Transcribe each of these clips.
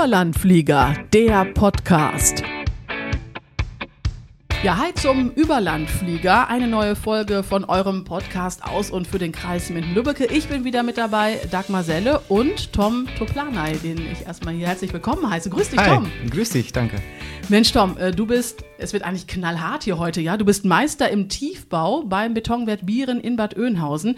Überlandflieger, der Podcast. Ja, hi zum Überlandflieger. Eine neue Folge von eurem Podcast aus und für den Kreis Minden-Lübbecke. Ich bin wieder mit dabei, Dagmar Selle und Tom Toplanay, den ich erstmal hier herzlich willkommen heiße. Grüß dich, Hi, Tom. grüß dich, danke. Mensch, Tom, äh, du bist, es wird eigentlich knallhart hier heute, ja? Du bist Meister im Tiefbau beim Betonwert Bieren in Bad Oeynhausen.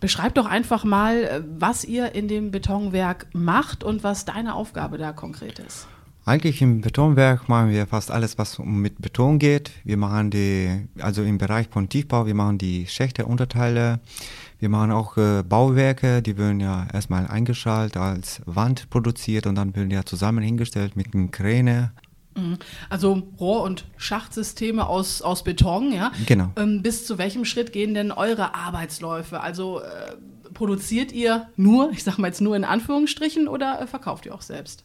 Beschreib doch einfach mal, äh, was ihr in dem Betonwerk macht und was deine Aufgabe da konkret ist. Eigentlich im Betonwerk machen wir fast alles, was mit Beton geht. Wir machen die, also im Bereich von Tiefbau, wir machen die Schächte, Unterteile. Wir machen auch äh, Bauwerke, die werden ja erstmal eingeschaltet als Wand produziert und dann werden ja zusammen hingestellt mit einem Kräne. Mhm. Also Rohr- und Schachtsysteme aus, aus Beton, ja? Genau. Ähm, bis zu welchem Schritt gehen denn eure Arbeitsläufe? Also äh, produziert ihr nur, ich sag mal jetzt nur in Anführungsstrichen, oder äh, verkauft ihr auch selbst?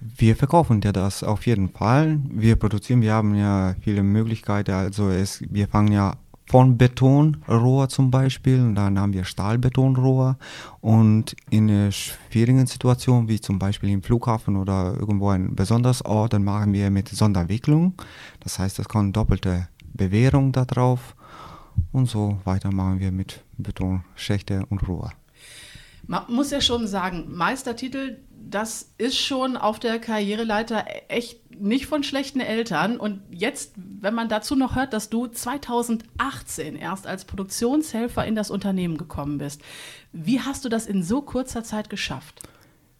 Wir verkaufen ja das auf jeden Fall. Wir produzieren, wir haben ja viele Möglichkeiten. Also es, wir fangen ja von Betonrohr zum Beispiel, und dann haben wir Stahlbetonrohr und in schwierigen Situation, wie zum Beispiel im Flughafen oder irgendwo ein besonderes Ort, dann machen wir mit Sonderwicklung. Das heißt, es kommt doppelte Bewährung da drauf und so weiter machen wir mit Betonschächte und Rohr. Man muss ja schon sagen, Meistertitel, das ist schon auf der Karriereleiter echt nicht von schlechten Eltern. Und jetzt, wenn man dazu noch hört, dass du 2018 erst als Produktionshelfer in das Unternehmen gekommen bist, wie hast du das in so kurzer Zeit geschafft?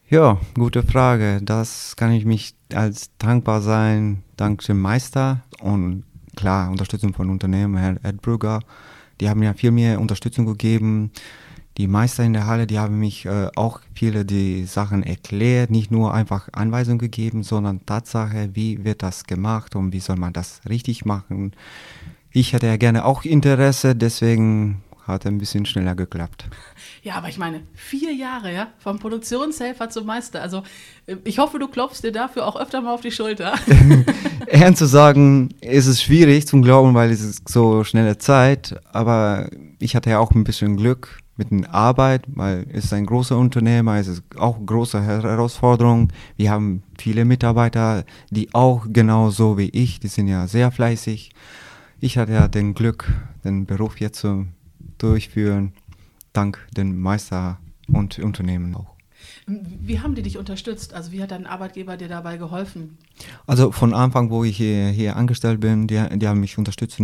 Ja, gute Frage. Das kann ich mich als dankbar sein, dank dem Meister und klar, Unterstützung von Unternehmen, Herr Ed Brügger. Die haben ja viel mehr Unterstützung gegeben. Die Meister in der Halle, die haben mich äh, auch viele die Sachen erklärt, nicht nur einfach Anweisungen gegeben, sondern Tatsache, wie wird das gemacht und wie soll man das richtig machen. Ich hätte ja gerne auch Interesse, deswegen hat ein bisschen schneller geklappt. Ja, aber ich meine, vier Jahre, ja, vom Produktionshelfer zum Meister. Also ich hoffe, du klopfst dir dafür auch öfter mal auf die Schulter. Ernst zu sagen, ist es schwierig zum Glauben, weil es ist so schnelle Zeit, aber ich hatte ja auch ein bisschen Glück mit der Arbeit, weil es ist ein großer Unternehmer, es ist auch eine große Herausforderung. Wir haben viele Mitarbeiter, die auch genauso wie ich, die sind ja sehr fleißig. Ich hatte ja den Glück, den Beruf jetzt zu durchführen, dank den Meister und Unternehmen auch. Wie haben die dich unterstützt? Also wie hat dein Arbeitgeber dir dabei geholfen? Also von Anfang, wo ich hier, hier angestellt bin, die, die haben mich unterstützt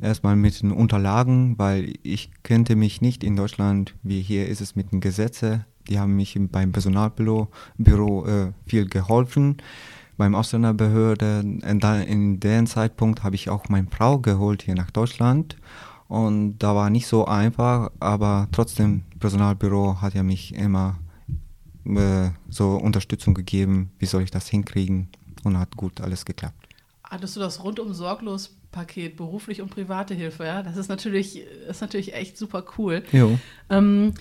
erstmal mit den Unterlagen, weil ich kannte mich nicht in Deutschland, wie hier ist es mit den Gesetzen. Die haben mich beim Personalbüro Büro, äh, viel geholfen. Beim Ausländerbehörde, dann in dem Zeitpunkt habe ich auch meine Frau geholt hier nach Deutschland. Und da war nicht so einfach, aber trotzdem, Personalbüro hat ja mich immer äh, so Unterstützung gegeben, wie soll ich das hinkriegen und hat gut alles geklappt. Hattest du das rundum sorglos Paket, beruflich und private Hilfe, ja? Das ist natürlich, ist natürlich echt super cool. Jo. Ähm,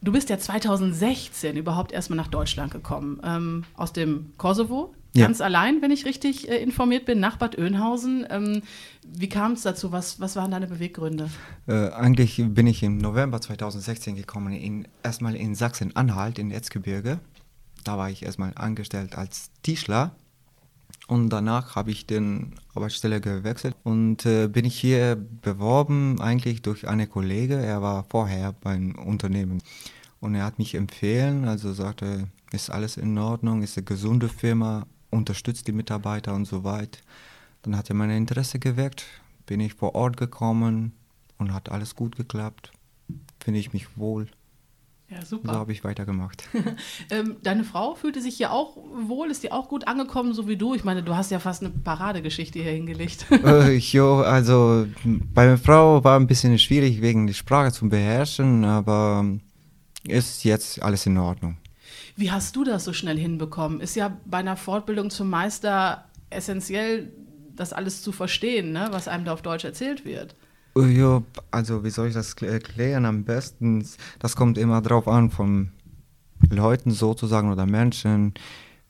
du bist ja 2016 überhaupt erstmal nach Deutschland gekommen, ähm, aus dem Kosovo, ganz ja. allein, wenn ich richtig äh, informiert bin, nach Bad Oeynhausen. Ähm, wie kam es dazu? Was, was waren deine Beweggründe? Äh, eigentlich bin ich im November 2016 gekommen, in, erstmal in Sachsen-Anhalt, in Erzgebirge. Da war ich erstmal angestellt als Tischler und danach habe ich den Arbeitsstelle gewechselt und äh, bin ich hier beworben eigentlich durch eine Kollege. Er war vorher beim Unternehmen und er hat mich empfehlen, also sagte, ist alles in Ordnung, ist eine gesunde Firma, unterstützt die Mitarbeiter und so weiter. Dann hat er mein Interesse geweckt, bin ich vor Ort gekommen und hat alles gut geklappt. Finde ich mich wohl. Ja, super. So habe ich weitergemacht. ähm, deine Frau fühlte sich hier auch wohl? Ist die auch gut angekommen, so wie du? Ich meine, du hast ja fast eine Paradegeschichte hier hingelegt. äh, jo, also bei meiner Frau war ein bisschen schwierig wegen der Sprache zu beherrschen, aber ist jetzt alles in Ordnung. Wie hast du das so schnell hinbekommen? Ist ja bei einer Fortbildung zum Meister essentiell, das alles zu verstehen, ne? was einem da auf Deutsch erzählt wird. Ja, also wie soll ich das erklären? Am besten, das kommt immer drauf an von Leuten sozusagen oder Menschen.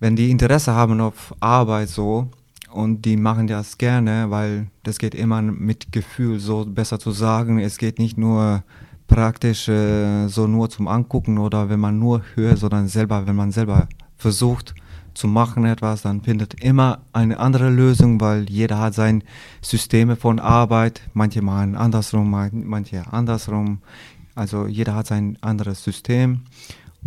Wenn die Interesse haben auf Arbeit so und die machen das gerne, weil das geht immer mit Gefühl, so besser zu sagen. Es geht nicht nur praktisch äh, so nur zum Angucken oder wenn man nur hört, sondern selber, wenn man selber versucht zu machen etwas, dann findet immer eine andere Lösung, weil jeder hat sein Systeme von Arbeit. Manche machen andersrum, manche andersrum. Also jeder hat sein anderes System.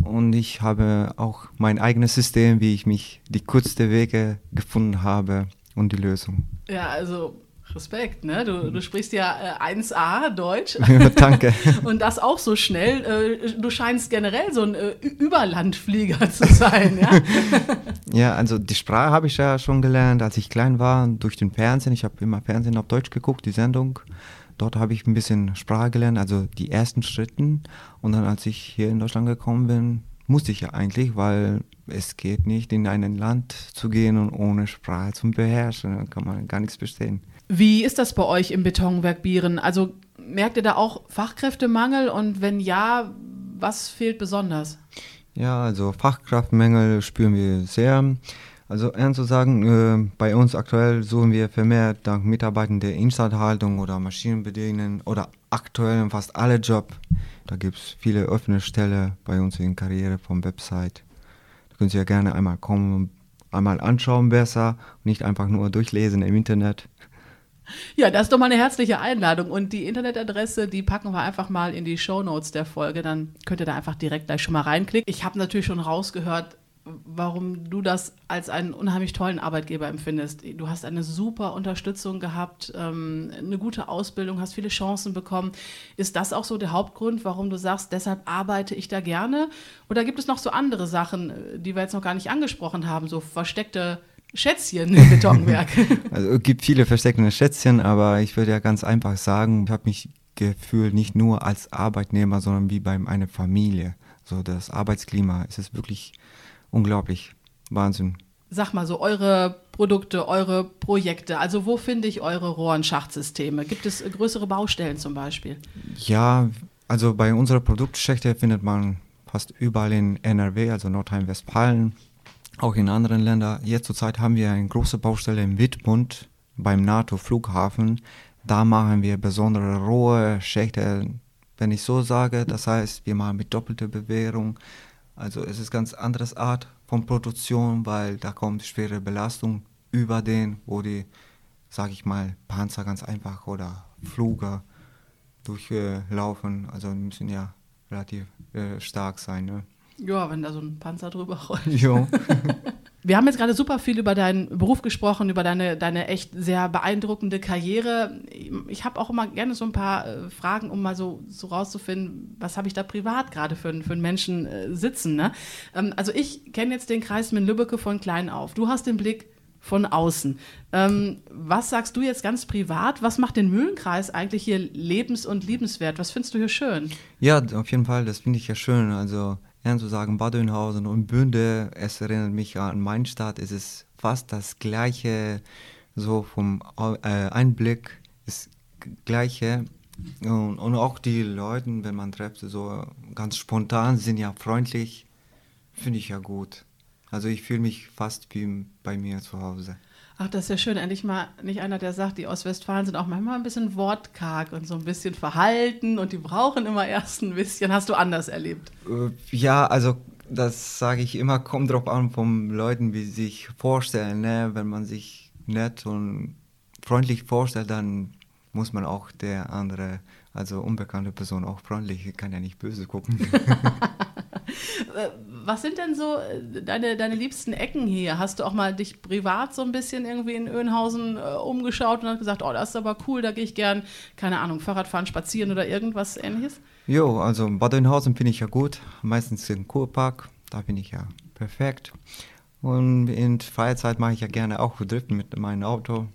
Und ich habe auch mein eigenes System, wie ich mich die kurzen Wege gefunden habe und die Lösung. Ja, also Respekt, ne? Du, du sprichst ja äh, 1a Deutsch. Danke. Und das auch so schnell. Äh, du scheinst generell so ein äh, Überlandflieger zu sein, ja? ja, also die Sprache habe ich ja schon gelernt, als ich klein war, durch den Fernsehen. Ich habe immer Fernsehen auf Deutsch geguckt, die Sendung. Dort habe ich ein bisschen Sprache gelernt, also die ersten Schritten. Und dann, als ich hier in Deutschland gekommen bin, musste ich ja eigentlich, weil es geht nicht, in ein Land zu gehen und ohne Sprache zu beherrschen. Da kann man gar nichts verstehen. Wie ist das bei euch im Betonwerk Bieren? Also merkt ihr da auch Fachkräftemangel und wenn ja, was fehlt besonders? Ja, also Fachkraftmängel spüren wir sehr. Also ernst zu sagen, äh, bei uns aktuell suchen wir vermehrt dank Mitarbeitern der Instandhaltung oder Maschinenbedienen oder aktuell fast alle Jobs. Da gibt es viele offene Stellen bei uns in Karriere vom Website. Da können Sie ja gerne einmal kommen einmal anschauen besser und nicht einfach nur durchlesen im Internet. Ja, das ist doch mal eine herzliche Einladung. Und die Internetadresse, die packen wir einfach mal in die Show Notes der Folge. Dann könnt ihr da einfach direkt gleich schon mal reinklicken. Ich habe natürlich schon rausgehört, warum du das als einen unheimlich tollen Arbeitgeber empfindest. Du hast eine super Unterstützung gehabt, ähm, eine gute Ausbildung, hast viele Chancen bekommen. Ist das auch so der Hauptgrund, warum du sagst, deshalb arbeite ich da gerne? Oder gibt es noch so andere Sachen, die wir jetzt noch gar nicht angesprochen haben, so versteckte Schätzchen im Betonwerk. also es gibt viele versteckte Schätzchen, aber ich würde ja ganz einfach sagen, ich habe mich gefühlt nicht nur als Arbeitnehmer, sondern wie bei einer Familie. So das Arbeitsklima, es ist wirklich unglaublich. Wahnsinn. Sag mal so, eure Produkte, eure Projekte, also wo finde ich eure Rohr- und Schachtsysteme? Gibt es größere Baustellen zum Beispiel? Ja, also bei unserer Produktschächte findet man fast überall in NRW, also Nordrhein-Westfalen, auch in anderen Ländern. Jetzt zurzeit haben wir eine große Baustelle in Wittmund beim NATO-Flughafen. Da machen wir besondere rohe Schächte, wenn ich so sage. Das heißt, wir machen mit doppelter Bewährung. Also es ist ganz anderes Art von Produktion, weil da kommt schwere Belastung über den, wo die, sage ich mal, Panzer ganz einfach oder Fluger durchlaufen. also müssen ja relativ äh, stark sein. Ne? Ja, wenn da so ein Panzer drüber rollt. Ja. Wir haben jetzt gerade super viel über deinen Beruf gesprochen, über deine, deine echt sehr beeindruckende Karriere. Ich habe auch immer gerne so ein paar äh, Fragen, um mal so, so rauszufinden, was habe ich da privat gerade für, für einen Menschen äh, sitzen. Ne? Ähm, also ich kenne jetzt den Kreis mit Lübbecke von klein auf. Du hast den Blick von außen. Ähm, was sagst du jetzt ganz privat? Was macht den Mühlenkreis eigentlich hier lebens- und liebenswert? Was findest du hier schön? Ja, auf jeden Fall, das finde ich ja schön. Also zu sagen, Bad Oeynhausen und Bünde, es erinnert mich an meine Stadt, es ist fast das gleiche, so vom äh, Einblick, das gleiche. Und, und, auch die Leute, wenn man trifft, so ganz spontan, sind ja freundlich, finde ich ja gut. Also ich fühle mich fast wie bei mir zu Hause. Ach, das ist ja schön. Endlich mal nicht einer, der sagt, die Ostwestfalen sind auch manchmal ein bisschen wortkarg und so ein bisschen verhalten und die brauchen immer erst ein bisschen. Hast du anders erlebt? Äh, ja, also das sage ich immer, kommt drauf an von Leuten, wie sie sich vorstellen. Ne? Wenn man sich nett und freundlich vorstellt, dann muss man auch der andere, also unbekannte Person auch freundlich, kann ja nicht böse gucken. Äh, was sind denn so äh, deine, deine liebsten Ecken hier? Hast du auch mal dich privat so ein bisschen irgendwie in Öhnhausen äh, umgeschaut und hast gesagt, oh, das ist aber cool, da gehe ich gern, keine Ahnung, Fahrradfahren, spazieren oder irgendwas ähnliches? Jo, also Bad Oeynhausen finde ich ja gut. Meistens im Kurpark, da bin ich ja perfekt. Und in Freizeit mache ich ja gerne auch Driften mit meinem Auto.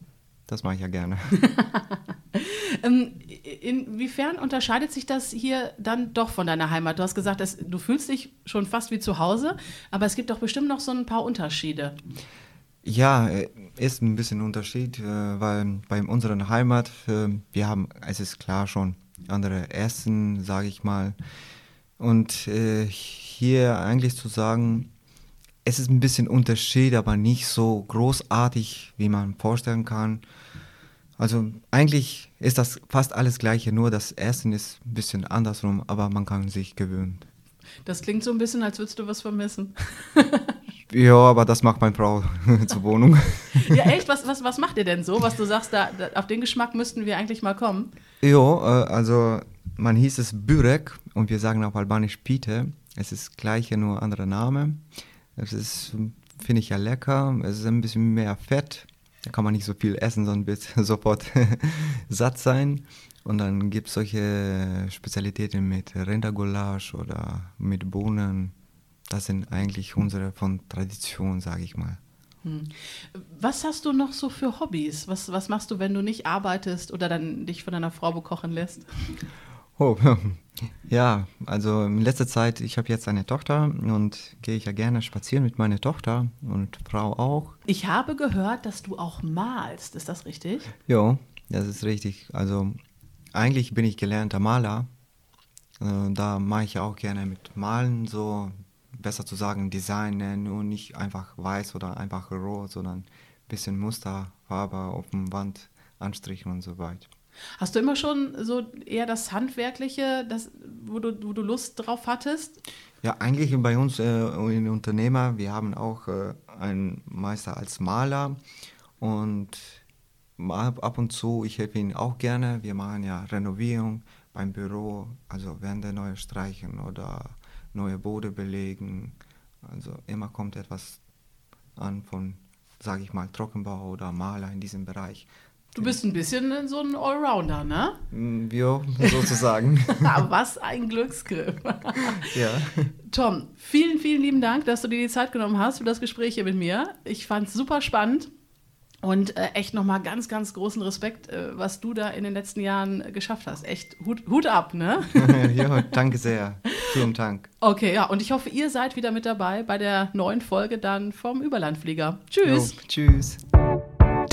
Das mache ich ja gerne. ähm, inwiefern unterscheidet sich das hier dann doch von deiner Heimat? Du hast gesagt, dass, du fühlst dich schon fast wie zu Hause, aber es gibt doch bestimmt noch so ein paar Unterschiede. Ja, äh, ist ein bisschen Unterschied, äh, weil bei unserer Heimat, äh, wir haben, es ist klar schon, andere Essen, sage ich mal. Und hier eigentlich zu sagen, es ist ein bisschen Unterschied, aber nicht so großartig, wie man vorstellen kann. Also eigentlich ist das fast alles gleiche, nur das Essen ist ein bisschen andersrum, aber man kann sich gewöhnen. Das klingt so ein bisschen, als würdest du was vermissen. Ja, aber das macht meine Frau zur Wohnung. ja, echt? Was, was, was macht ihr denn so, was du sagst, da, da, auf den Geschmack müssten wir eigentlich mal kommen? Ja, äh, also man hieß es Bürek und wir sagen auf Albanisch Pite. Es ist gleiche, nur anderer Name. Es ist, finde ich ja lecker. Es ist ein bisschen mehr Fett. Da kann man nicht so viel essen, sondern wird sofort satt sein. Und dann gibt es solche Spezialitäten mit Rindergulasch oder mit Bohnen. Das sind eigentlich unsere von Tradition, sage ich mal. Hm. Was hast du noch so für Hobbys? Was, was machst du, wenn du nicht arbeitest oder dann dich von deiner Frau bekochen lässt? Oh, ja, also in letzter Zeit, ich habe jetzt eine Tochter und gehe ich ja gerne spazieren mit meiner Tochter und Frau auch. Ich habe gehört, dass du auch malst, ist das richtig? Ja, das ist richtig. Also eigentlich bin ich gelernter Maler. Äh, da mache ich ja auch gerne mit Malen so, besser zu sagen, Designen und nicht einfach weiß oder einfach roh, sondern ein bisschen Muster, Farbe auf dem Wand anstrichen und so weiter. Hast du immer schon so eher das Handwerkliche, das, wo, du, wo du Lust drauf hattest? Ja, eigentlich bei uns äh, in Unternehmer, wir haben auch äh, einen Meister als Maler und ab und zu, ich helfe ihn auch gerne. Wir machen ja Renovierung beim Büro, also Wände neu streichen oder neue Bode belegen. Also immer kommt etwas an von, sage ich mal, Trockenbau oder Maler in diesem Bereich. Du bist ein bisschen so ein Allrounder, ne? Mm, ja, sozusagen. Was ein Glücksgriff. ja. Tom, vielen, vielen lieben Dank, dass du dir die Zeit genommen hast für das Gespräch hier mit mir. Ich fand es super spannend. Und äh, echt nochmal ganz, ganz großen Respekt, äh, was du da in den letzten Jahren äh, geschafft hast. Echt Hut, Hut ab, ne? ja, danke sehr. Vielen Dank. Okay, ja, und ich hoffe, ihr seid wieder mit dabei bei der neuen Folge dann vom Überlandflieger. Tschüss. Jo, tschüss.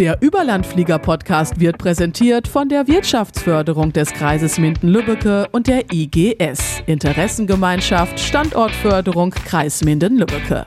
Der Überlandflieger-Podcast wird präsentiert von der Wirtschaftsförderung des Kreises Minden-Lübbecke und der IGS, Interessengemeinschaft Standortförderung Kreis Minden-Lübbecke.